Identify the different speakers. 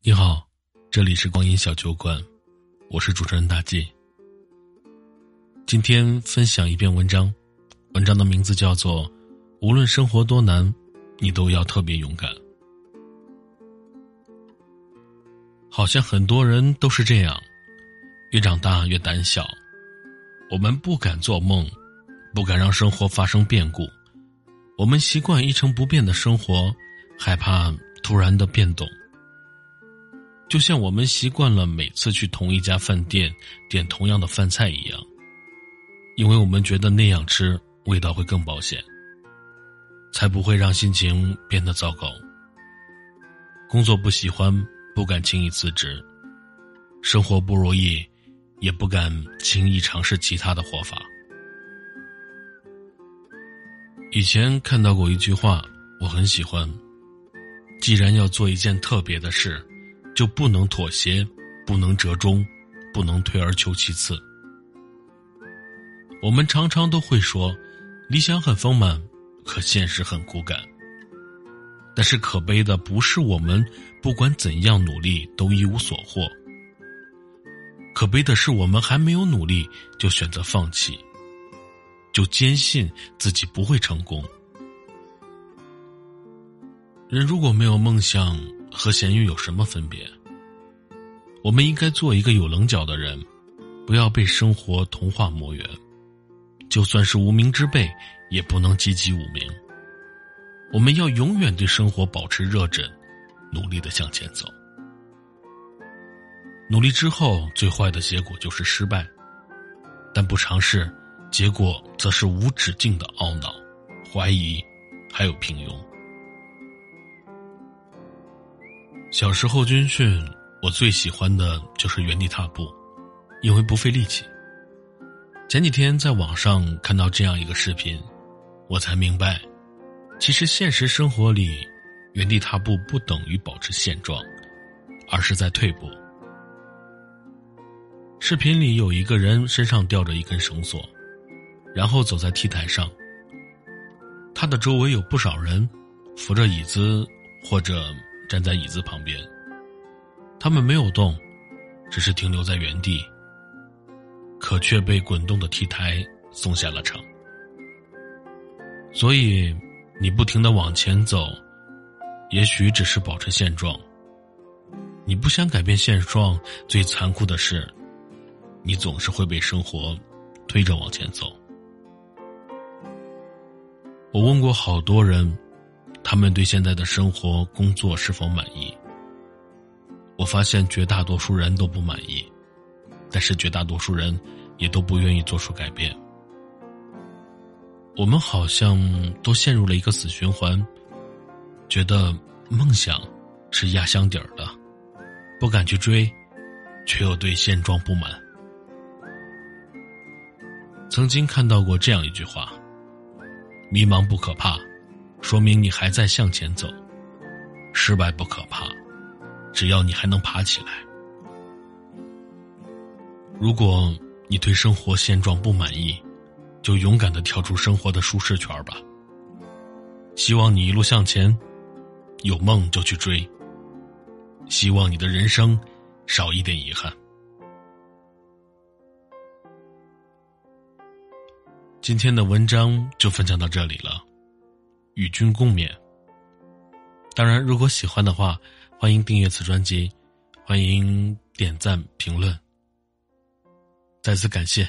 Speaker 1: 你好，这里是光阴小酒馆，我是主持人大 G。今天分享一篇文章，文章的名字叫做《无论生活多难，你都要特别勇敢》。好像很多人都是这样，越长大越胆小，我们不敢做梦，不敢让生活发生变故，我们习惯一成不变的生活，害怕突然的变动。就像我们习惯了每次去同一家饭店点同样的饭菜一样，因为我们觉得那样吃味道会更保险，才不会让心情变得糟糕。工作不喜欢，不敢轻易辞职；生活不如意，也不敢轻易尝试其他的活法。以前看到过一句话，我很喜欢：既然要做一件特别的事。就不能妥协，不能折中，不能退而求其次。我们常常都会说，理想很丰满，可现实很骨感。但是可悲的不是我们不管怎样努力都一无所获，可悲的是我们还没有努力就选择放弃，就坚信自己不会成功。人如果没有梦想，和咸鱼有什么分别？我们应该做一个有棱角的人，不要被生活同化磨圆。就算是无名之辈，也不能籍籍无名。我们要永远对生活保持热忱，努力的向前走。努力之后，最坏的结果就是失败；但不尝试，结果则是无止境的懊恼、怀疑，还有平庸。小时候军训，我最喜欢的就是原地踏步，因为不费力气。前几天在网上看到这样一个视频，我才明白，其实现实生活里，原地踏步不等于保持现状，而是在退步。视频里有一个人身上吊着一根绳索，然后走在 T 台上，他的周围有不少人扶着椅子或者。站在椅子旁边，他们没有动，只是停留在原地，可却被滚动的 T 台送下了场。所以，你不停的往前走，也许只是保持现状。你不想改变现状，最残酷的是，你总是会被生活推着往前走。我问过好多人。他们对现在的生活、工作是否满意？我发现绝大多数人都不满意，但是绝大多数人也都不愿意做出改变。我们好像都陷入了一个死循环，觉得梦想是压箱底儿的，不敢去追，却又对现状不满。曾经看到过这样一句话：迷茫不可怕。说明你还在向前走，失败不可怕，只要你还能爬起来。如果你对生活现状不满意，就勇敢的跳出生活的舒适圈吧。希望你一路向前，有梦就去追。希望你的人生少一点遗憾。今天的文章就分享到这里了。与君共勉。当然，如果喜欢的话，欢迎订阅此专辑，欢迎点赞评论。再次感谢。